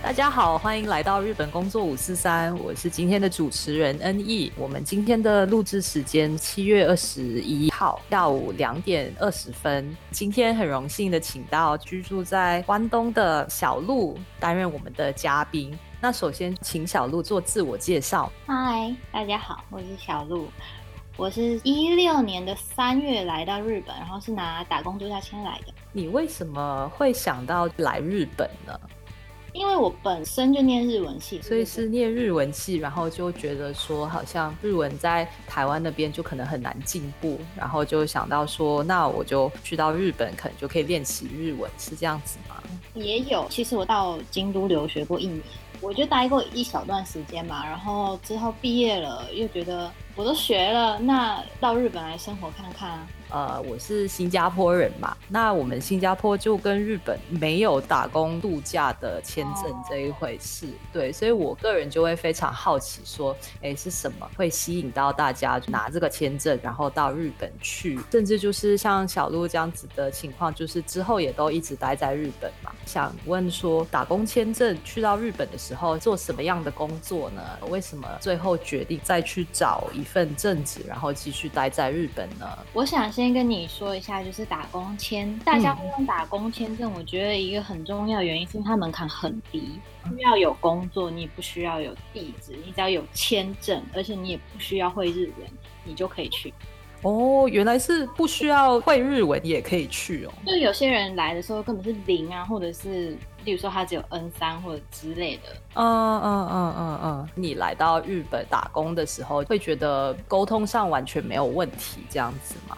大家好，欢迎来到日本工作五四三，我是今天的主持人恩义。我们今天的录制时间七月二十一号下午两点二十分。今天很荣幸的请到居住在关东的小鹿担任我们的嘉宾。那首先请小鹿做自我介绍。嗨，大家好，我是小鹿。我是一六年的三月来到日本，然后是拿打工度假签来的。你为什么会想到来日本呢？因为我本身就念日文系，所以是念日文系，然后就觉得说，好像日文在台湾那边就可能很难进步，然后就想到说，那我就去到日本，可能就可以练习日文，是这样子吗？也有，其实我到京都留学过一年，我就待过一小段时间嘛，然后之后毕业了，又觉得我都学了，那到日本来生活看看啊。呃，我是新加坡人嘛，那我们新加坡就跟日本没有打工度假的签证这一回事，对，所以我个人就会非常好奇，说，哎，是什么会吸引到大家拿这个签证，然后到日本去，甚至就是像小鹿这样子的情况，就是之后也都一直待在日本嘛。想问说，打工签证去到日本的时候做什么样的工作呢？为什么最后决定再去找一份正职，然后继续待在日本呢？我想。先跟你说一下，就是打工签，大家会用打工签证。我觉得一个很重要原因是因为它门槛很低，需要有工作，你不需要有地址，你只要有签证，而且你也不需要会日文，你就可以去。哦，原来是不需要会日文也可以去哦。就有些人来的时候根本是零啊，或者是，比如说他只有 N 三或者之类的。嗯嗯嗯嗯嗯。你来到日本打工的时候，会觉得沟通上完全没有问题，这样子吗？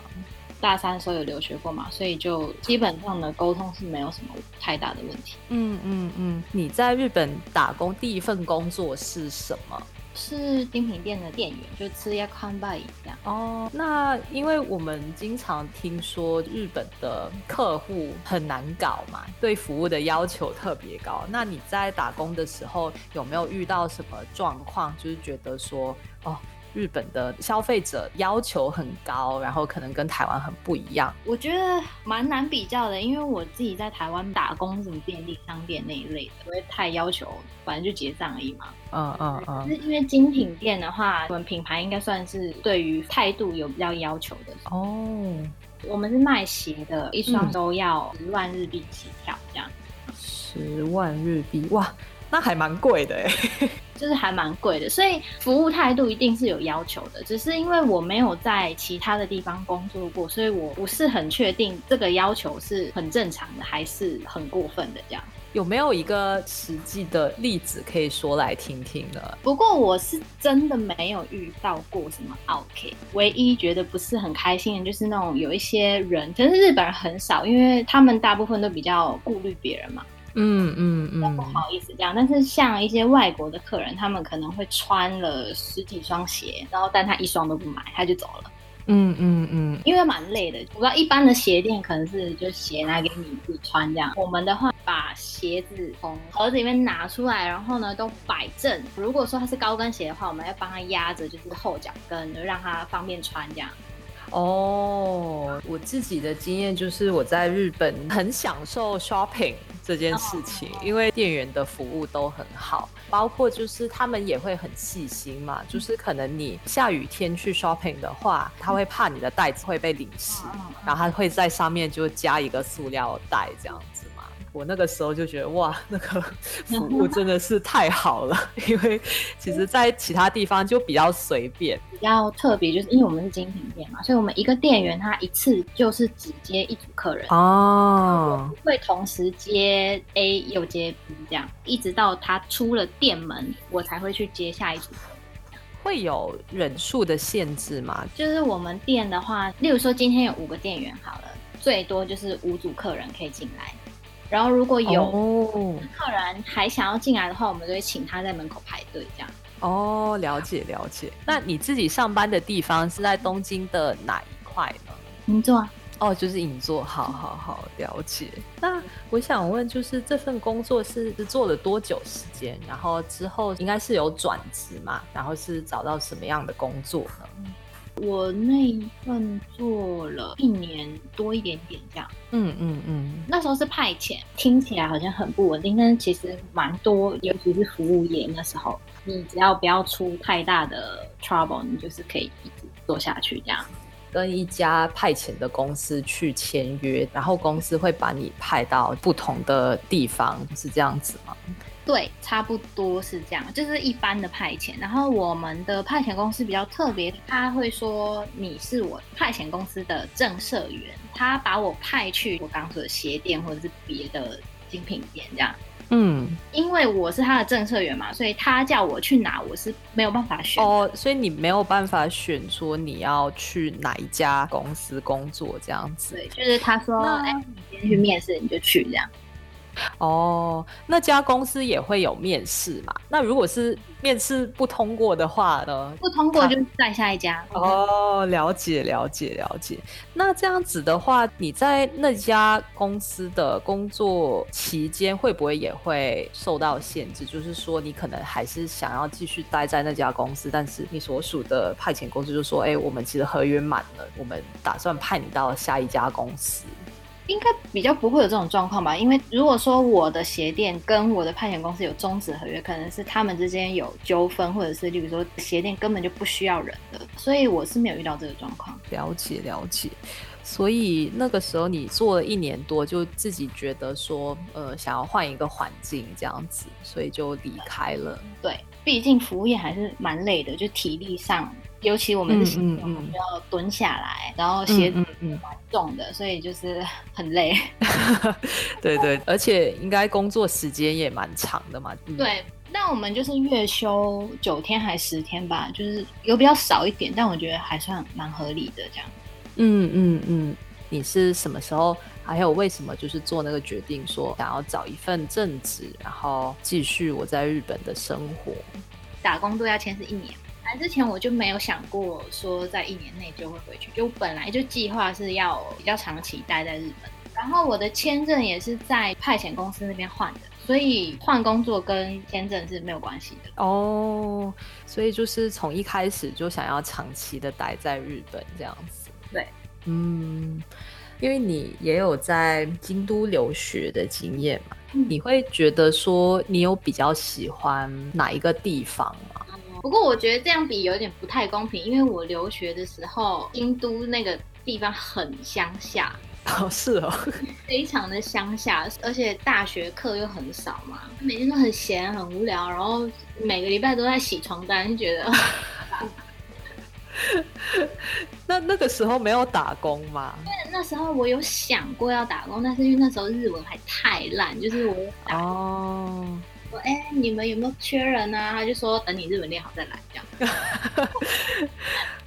大三的时候有留学过嘛，所以就基本上的沟通是没有什么太大的问题。嗯嗯嗯。你在日本打工第一份工作是什么？是精品店的店员，就吃亚康拜一样。哦，那因为我们经常听说日本的客户很难搞嘛，对服务的要求特别高。那你在打工的时候有没有遇到什么状况？就是觉得说，哦。日本的消费者要求很高，然后可能跟台湾很不一样。我觉得蛮难比较的，因为我自己在台湾打工，什么便利商店那一类的，不会太要求，反正就结账而已嘛。嗯嗯嗯。是因为精品店的话，我们品牌应该算是对于态度有比较要求的。哦。我们是卖鞋的，一双都要十万日币起跳，这样。十万日币，哇！那还蛮贵的哎，就是还蛮贵的，所以服务态度一定是有要求的。只是因为我没有在其他的地方工作过，所以我不是很确定这个要求是很正常的，还是很过分的这样。有没有一个实际的例子可以说来听听呢？不过我是真的没有遇到过什么 OK，唯一觉得不是很开心的就是那种有一些人，可是日本人很少，因为他们大部分都比较顾虑别人嘛。嗯嗯嗯，不好意思这样，但是像一些外国的客人，他们可能会穿了十几双鞋，然后但他一双都不买，他就走了。嗯嗯嗯，因为蛮累的。我知道一般的鞋店可能是就鞋拿给你自己穿这样，我们的话把鞋子从盒子里面拿出来，然后呢都摆正。如果说它是高跟鞋的话，我们要帮他压着就是后脚跟，就让他方便穿这样。哦，我自己的经验就是我在日本很享受 shopping 这件事情，因为店员的服务都很好，包括就是他们也会很细心嘛，就是可能你下雨天去 shopping 的话，他会怕你的袋子会被淋湿，然后他会在上面就加一个塑料袋这样子。我那个时候就觉得哇，那个 服务真的是太好了，因为其实，在其他地方就比较随便，比较特别，就是因为我们是精品店嘛，所以我们一个店员他一次就是只接一组客人哦，会同时接 A 又接 B 这样，一直到他出了店门，我才会去接下一组。会有人数的限制吗？就是我们店的话，例如说今天有五个店员好了，最多就是五组客人可以进来。然后如果有客人还想要进来的话，我们就会请他在门口排队这样。哦，了解了解。那你自己上班的地方是在东京的哪一块呢？银座啊？哦，就是银座，好好好，了解。那我想问，就是这份工作是是做了多久时间？然后之后应该是有转职嘛？然后是找到什么样的工作呢？我那一份做了一年多一点点这样。嗯嗯嗯，那时候是派遣，听起来好像很不稳定，但是其实蛮多，尤其是服务业那时候，你只要不要出太大的 trouble，你就是可以一直做下去这样。跟一家派遣的公司去签约，然后公司会把你派到不同的地方，是这样子吗？对，差不多是这样，就是一般的派遣。然后我们的派遣公司比较特别，他会说你是我派遣公司的正社员，他把我派去我刚说的鞋店或者是别的精品店这样。嗯，因为我是他的政策员嘛，所以他叫我去哪，我是没有办法选哦。所以你没有办法选说你要去哪一家公司工作这样子。对，就是他说，哎，你今天去面试，你就去这样。哦，那家公司也会有面试嘛？那如果是面试不通过的话呢？不通过就再下一家。哦，了解了解了解。那这样子的话，你在那家公司的工作期间，会不会也会受到限制？就是说，你可能还是想要继续待在那家公司，但是你所属的派遣公司就说：“哎，我们其实合约满了，我们打算派你到下一家公司。”应该比较不会有这种状况吧？因为如果说我的鞋店跟我的派遣公司有终止合约，可能是他们之间有纠纷，或者是例如说鞋店根本就不需要人的，所以我是没有遇到这个状况。了解了解，所以那个时候你做了一年多，就自己觉得说，呃，想要换一个环境这样子，所以就离开了。对，毕竟服务业还是蛮累的，就体力上。尤其我们是新手，要蹲下来，然后鞋子蛮重的，所以就是很累。对对，而且应该工作时间也蛮长的嘛。对，那我们就是月休九天还十天吧，就是有比较少一点，但我觉得还算蛮合理的这样。嗯嗯嗯，你是什么时候？还有为什么就是做那个决定，说想要找一份正职，然后继续我在日本的生活？打工度假签是一年。来之前我就没有想过说在一年内就会回去，就本来就计划是要比较长期待在日本。然后我的签证也是在派遣公司那边换的，所以换工作跟签证是没有关系的。哦，所以就是从一开始就想要长期的待在日本这样子。对，嗯，因为你也有在京都留学的经验嘛，你会觉得说你有比较喜欢哪一个地方吗？不过我觉得这样比有点不太公平，因为我留学的时候，京都那个地方很乡下，哦是哦，非常的乡下，而且大学课又很少嘛，每天都很闲很无聊，然后每个礼拜都在洗床单，就觉得。那那个时候没有打工吗？因为那时候我有想过要打工，但是因为那时候日文还太烂，就是我哦。说哎，你们有没有缺人啊？他就说等你日本练好再来这样。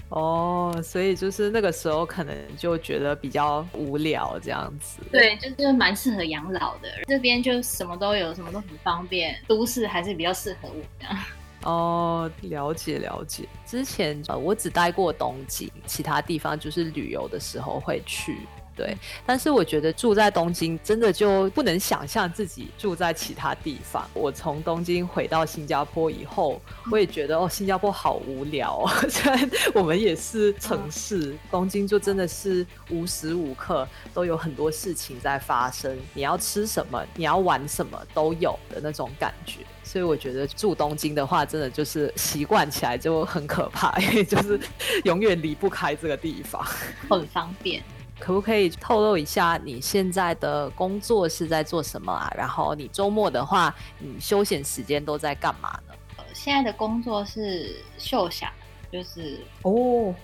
哦，所以就是那个时候可能就觉得比较无聊这样子。对，就是蛮适合养老的。这边就什么都有，什么都很方便。都市还是比较适合我这样。哦，了解了解。之前呃，我只待过东京，其他地方就是旅游的时候会去。对，但是我觉得住在东京真的就不能想象自己住在其他地方。我从东京回到新加坡以后，我也觉得哦，新加坡好无聊。哦 虽然我们也是城市，东京就真的是无时无刻都有很多事情在发生。你要吃什么，你要玩什么都有的那种感觉。所以我觉得住东京的话，真的就是习惯起来就很可怕，因 为就是永远离不开这个地方，很方便。可不可以透露一下你现在的工作是在做什么啊？然后你周末的话，你休闲时间都在干嘛呢？现在的工作是秀想，就是哦，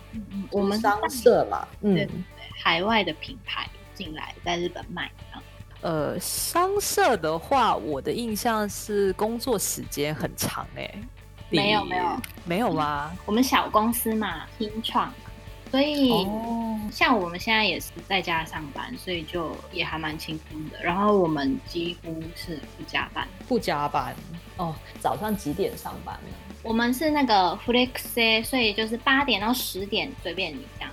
我们商社嘛，嗯，海外的品牌进来在日本卖。呃，商社的话，我的印象是工作时间很长哎，没有没有没有吗？我们小公司嘛，新创。所以像我们现在也是在家上班，所以就也还蛮轻松的。然后我们几乎是不加班，不加班哦。早上几点上班呢？我们是那个 flex，所以就是八点到十点随便你这样。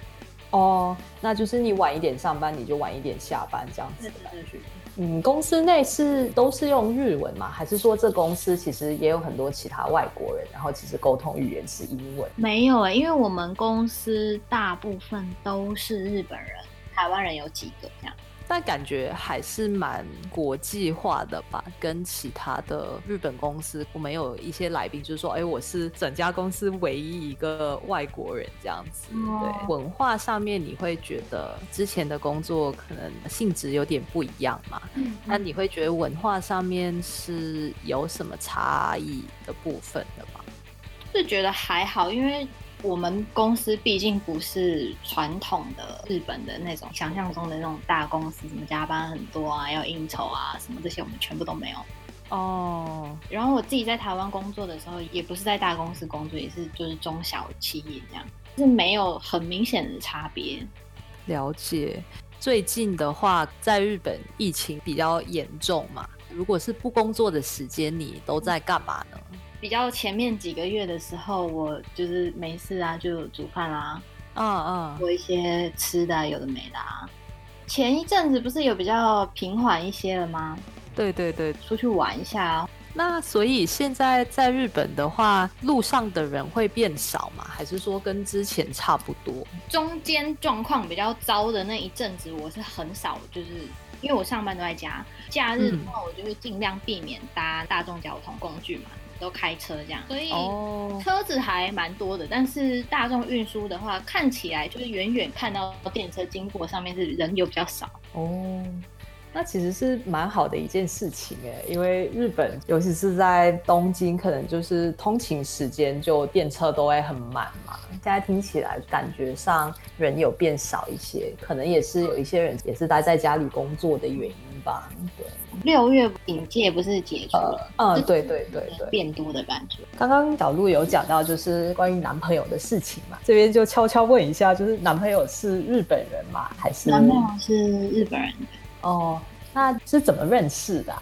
哦，那就是你晚一点上班，你就晚一点下班这样子。对对对。嗯，公司内是都是用日文吗？还是说这公司其实也有很多其他外国人，然后其实沟通语言是英文？没有哎，因为我们公司大部分都是日本人，台湾人有几个这样。但感觉还是蛮国际化的吧，跟其他的日本公司，我们有一些来宾就是说，哎，我是整家公司唯一一个外国人这样子。对，文化上面你会觉得之前的工作可能性质有点不一样嘛？嗯，那你会觉得文化上面是有什么差异的部分的吗？是觉得还好，因为。我们公司毕竟不是传统的日本的那种想象中的那种大公司，什么加班很多啊，要应酬啊，什么这些我们全部都没有。哦。然后我自己在台湾工作的时候，也不是在大公司工作，也是就是中小企业这样，是没有很明显的差别。了解。最近的话，在日本疫情比较严重嘛，如果是不工作的时间，你都在干嘛呢？比较前面几个月的时候，我就是没事啊，就煮饭啦，嗯嗯，做一些吃的，有的没的啊。前一阵子不是有比较平缓一些了吗？对对对，出去玩一下。那所以现在在日本的话，路上的人会变少吗？还是说跟之前差不多？中间状况比较糟的那一阵子，我是很少，就是因为我上班都在家，假日的话，我就会尽量避免搭大众交通工具嘛。都开车这样，所以车子还蛮多的。但是大众运输的话，看起来就是远远看到电车经过，上面是人又比较少。哦，那其实是蛮好的一件事情哎，因为日本尤其是在东京，可能就是通勤时间就电车都会很满嘛。现在听起来感觉上人有变少一些，可能也是有一些人也是待在家里工作的原因吧。对。六月警戒不是解除了？嗯，对对对对，变多的感觉。刚刚小鹿有讲到，就是关于男朋友的事情嘛，这边就悄悄问一下，就是男朋友是日本人吗？还是男朋友是日本人？哦，那是怎么认识的？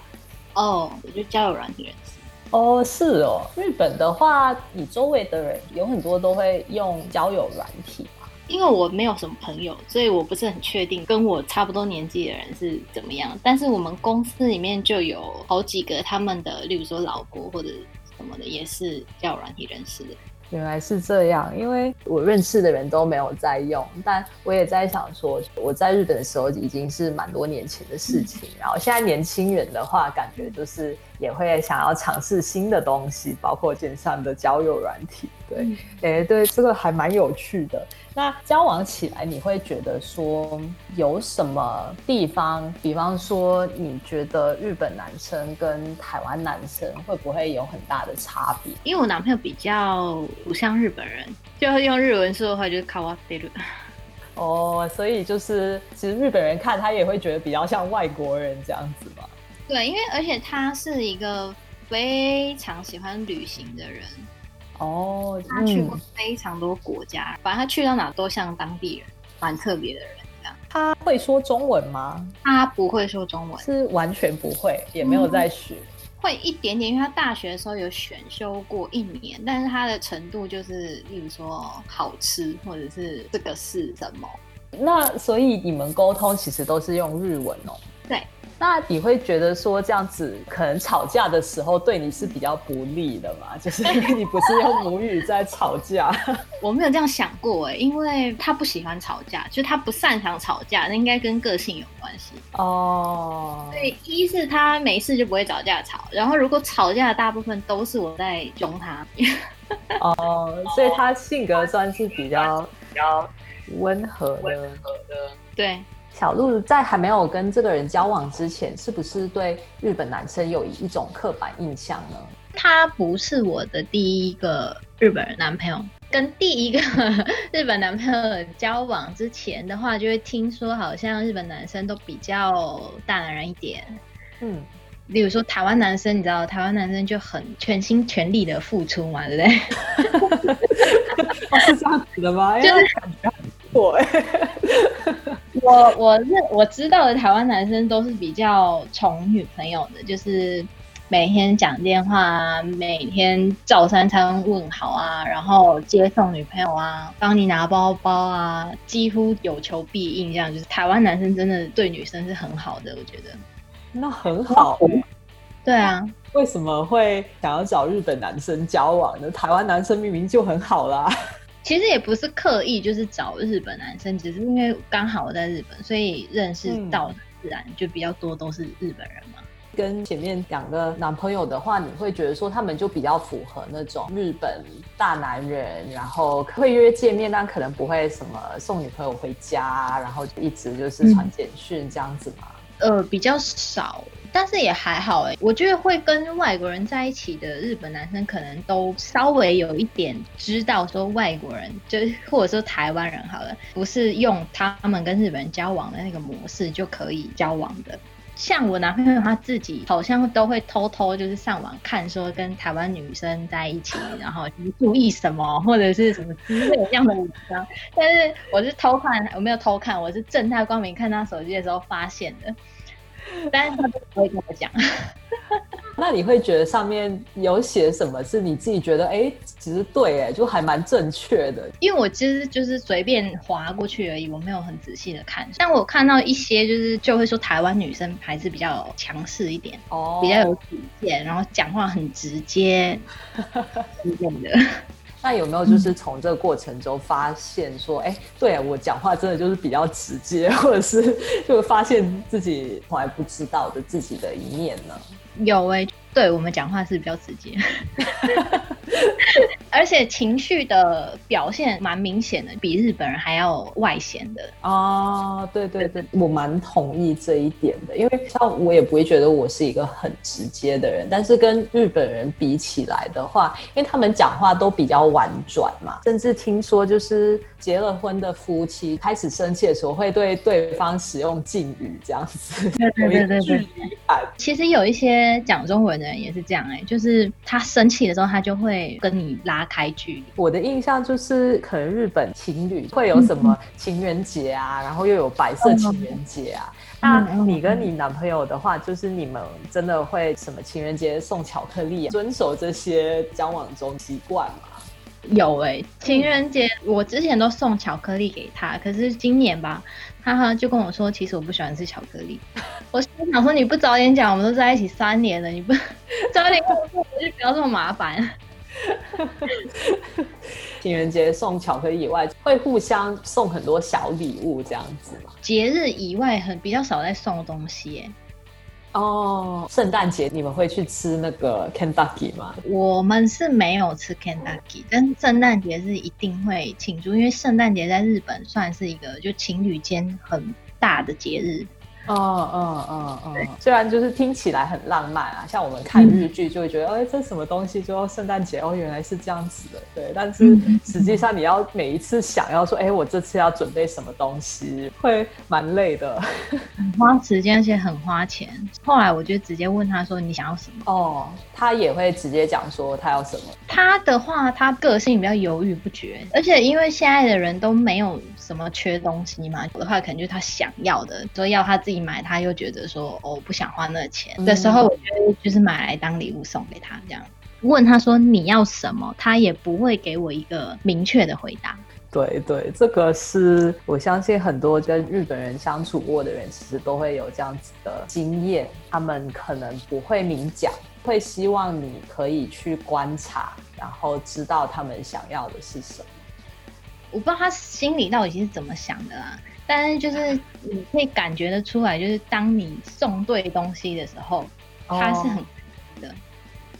哦，我就交友软件认识。哦，是哦，日本的话，你周围的人有很多都会用交友软体。因为我没有什么朋友，所以我不是很确定跟我差不多年纪的人是怎么样。但是我们公司里面就有好几个他们的，例如说老婆或者什么的，也是叫软体认识的。原来是这样，因为我认识的人都没有在用，但我也在想说，我在日本的时候已经是蛮多年前的事情。然后现在年轻人的话，感觉就是也会想要尝试新的东西，包括线上的交友软体。对，哎，对，这个还蛮有趣的。那交往起来，你会觉得说有什么地方？比方说，你觉得日本男生跟台湾男生会不会有很大的差别？因为我男朋友比较不像日本人，就用日文说的话就是卡哇菲鲁。哦，所以就是其实日本人看他也会觉得比较像外国人这样子嘛。对，因为而且他是一个非常喜欢旅行的人。哦，他去过非常多国家，反正他去到哪都像当地人，蛮特别的人这样。他会说中文吗？他不会说中文，是完全不会，也没有在学。会一点点，因为他大学的时候有选修过一年，但是他的程度就是，例如说好吃，或者是这个是什么。那所以你们沟通其实都是用日文哦。对。那你会觉得说这样子可能吵架的时候对你是比较不利的嘛？就是因为你不是用母语在吵架。我没有这样想过哎，因为他不喜欢吵架，就他不擅长吵架，那应该跟个性有关系哦。所以一是他没事就不会找架吵，然后如果吵架的大部分都是我在凶他。哦，所以他性格算是比较比较温和的，对。小鹿在还没有跟这个人交往之前，是不是对日本男生有一种刻板印象呢？他不是我的第一个日本人男朋友，跟第一个日本男朋友交往之前的话，就会听说好像日本男生都比较大男人一点。嗯，例如说台湾男生，你知道台湾男生就很全心全力的付出嘛，对不对？是这样子的吗？就是错哎。我我认我知道的台湾男生都是比较宠女朋友的，就是每天讲电话啊，每天照三餐问好啊，然后接送女朋友啊，帮你拿包包啊，几乎有求必应，这样就是台湾男生真的对女生是很好的，我觉得。那很好。对啊，为什么会想要找日本男生交往呢？台湾男生明明就很好啦。其实也不是刻意就是找日本男生，只是因为刚好我在日本，所以认识到自然就比较多都是日本人嘛。跟前面两个男朋友的话，你会觉得说他们就比较符合那种日本大男人，然后会约见面，但可能不会什么送女朋友回家，然后一直就是传简讯这样子嘛。呃，比较少。但是也还好哎，我觉得会跟外国人在一起的日本男生，可能都稍微有一点知道说外国人，就或者说台湾人好了，不是用他们跟日本人交往的那个模式就可以交往的。像我男朋友他自己，好像都会偷偷就是上网看说跟台湾女生在一起，然后注意什么或者是什么之类这样的文章。但是我是偷看，我没有偷看，我是正大光明看他手机的时候发现的。但是他都不会跟我讲。那你会觉得上面有写什么是你自己觉得哎，其实对哎，就还蛮正确的。因为我其实就是随便划过去而已，我没有很仔细的看。但我看到一些就是就会说台湾女生还是比较强势一点，哦，比较有主见，然后讲话很直接，这样的。那有没有就是从这个过程中发现说，哎，对我讲话真的就是比较直接，或者是 就发现自己从来不知道的自己的一面呢？有哎。对我们讲话是比较直接，而且情绪的表现蛮明显的，比日本人还要外显的。哦，对对对，我蛮同意这一点的，因为像我也不会觉得我是一个很直接的人，但是跟日本人比起来的话，因为他们讲话都比较婉转嘛，甚至听说就是结了婚的夫妻开始生气的时候，会对对方使用敬语这样子，对对对对对，其实有一些讲中文的。人也是这样哎，就是他生气的时候，他就会跟你拉开距离。我的印象就是，可能日本情侣会有什么情人节啊，然后又有白色情人节啊。那你跟你男朋友的话，就是你们真的会什么情人节送巧克力，啊遵守这些交往中习惯吗？有哎，情人节我之前都送巧克力给他，可是今年吧。他就跟我说，其实我不喜欢吃巧克力。我心想说，你不早点讲，我们都在一起三年了，你不早点跟我说，我就不要这么麻烦。情人节送巧克力以外，会互相送很多小礼物这样子吗？节日以外，很比较少在送东西。哦，圣诞节你们会去吃那个 Kentucky 吗？我们是没有吃 Kentucky，但圣诞节是一定会庆祝，因为圣诞节在日本算是一个就情侣间很大的节日。哦哦哦哦，虽然就是听起来很浪漫啊，像我们看日剧就会觉得，哎，这什么东西？就圣诞节哦，原来是这样子的，对。但是实际上你要每一次想要说，哎，我这次要准备什么东西，会蛮累的，很 花时间，而且很花钱。后来我就直接问他说，你想要什么？哦，他也会直接讲说他要什么。他的话，他个性比较犹豫不决，而且因为现在的人都没有什么缺东西嘛，有的话可能就是他想要的，说要他自己。买他又觉得说哦不想花那个钱的时候，我觉得就是买来当礼物送给他这样。问他说你要什么，他也不会给我一个明确的回答。对对，这个是我相信很多跟日本人相处过的人，其实都会有这样子的经验。他们可能不会明讲，会希望你可以去观察，然后知道他们想要的是什么。我不知道他心里到底是怎么想的啦。但是就是你可以感觉得出来，就是当你送对东西的时候，他是很的。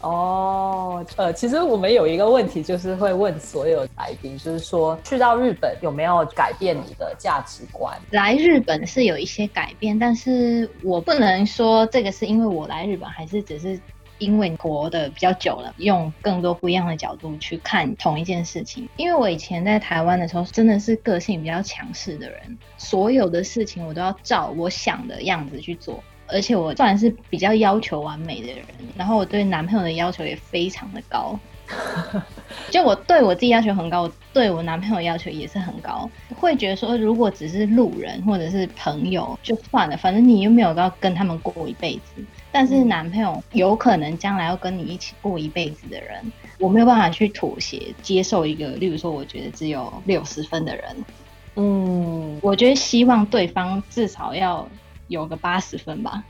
哦，呃，其实我们有一个问题，就是会问所有来宾，就是说去到日本有没有改变你的价值观？来日本是有一些改变，但是我不能说这个是因为我来日本，还是只是。因为活的比较久了，用更多不一样的角度去看同一件事情。因为我以前在台湾的时候，真的是个性比较强势的人，所有的事情我都要照我想的样子去做，而且我算是比较要求完美的人。然后我对男朋友的要求也非常的高，就我对我自己要求很高，我对我男朋友要求也是很高，会觉得说，如果只是路人或者是朋友就算了，反正你又没有要跟他们过一辈子。但是男朋友有可能将来要跟你一起过一辈子的人，我没有办法去妥协接受一个，例如说我觉得只有六十分的人，嗯。我觉得希望对方至少要有个八十分吧。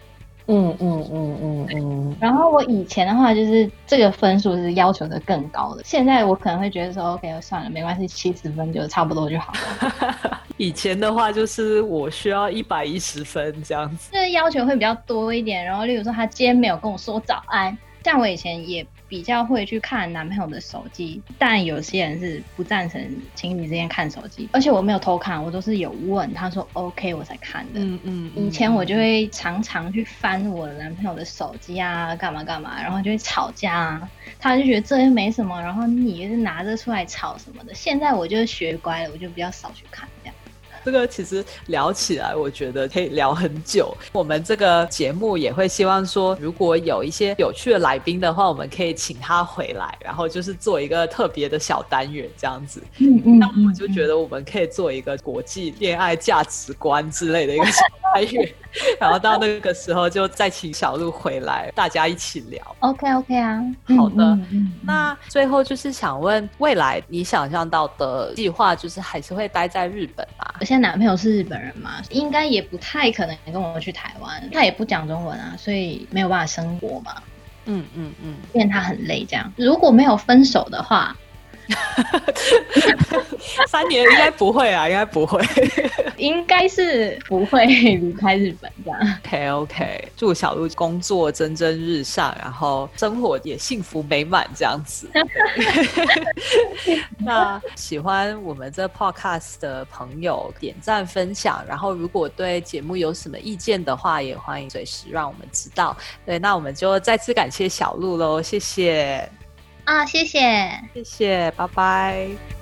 嗯嗯嗯嗯嗯，然后我以前的话就是这个分数是要求的更高的，现在我可能会觉得说，OK，算了，没关系，七十分就差不多就好了。以前的话就是我需要一百一十分这样子。就 是要求会比较多一点。然后，例如说他今天没有跟我说早安，像我以前也比较会去看男朋友的手机，但有些人是不赞成情侣之间看手机，而且我没有偷看，我都是有问他说 OK 我才看的。嗯嗯，以前我就会常常去翻我男朋友的手机啊，干嘛干嘛，然后就会吵架啊。他就觉得这又没什么，然后你也是拿着出来吵什么的。现在我就学乖了，我就比较少去看这样。这个其实聊起来，我觉得可以聊很久。我们这个节目也会希望说，如果有一些有趣的来宾的话，我们可以请他回来，然后就是做一个特别的小单元这样子。嗯嗯那我就觉得我们可以做一个国际恋爱价值观之类的一个小单元，然后到那个时候就再请小鹿回来，大家一起聊。OK OK 啊，好的嗯嗯嗯那最后就是想问，未来你想象到的计划，就是还是会待在日本吗？我现在男朋友是日本人嘛，应该也不太可能跟我去台湾，他也不讲中文啊，所以没有办法生活嘛，嗯嗯嗯，因为他很累这样。如果没有分手的话，三年应该不会啊，应该不会。应该是不会离开日本这样。OK OK，祝小鹿工作蒸蒸日上，然后生活也幸福美满这样子。那喜欢我们这 Podcast 的朋友点赞分享，然后如果对节目有什么意见的话，也欢迎随时让我们知道。对，那我们就再次感谢小鹿喽，谢谢，啊，谢谢。谢谢，拜拜。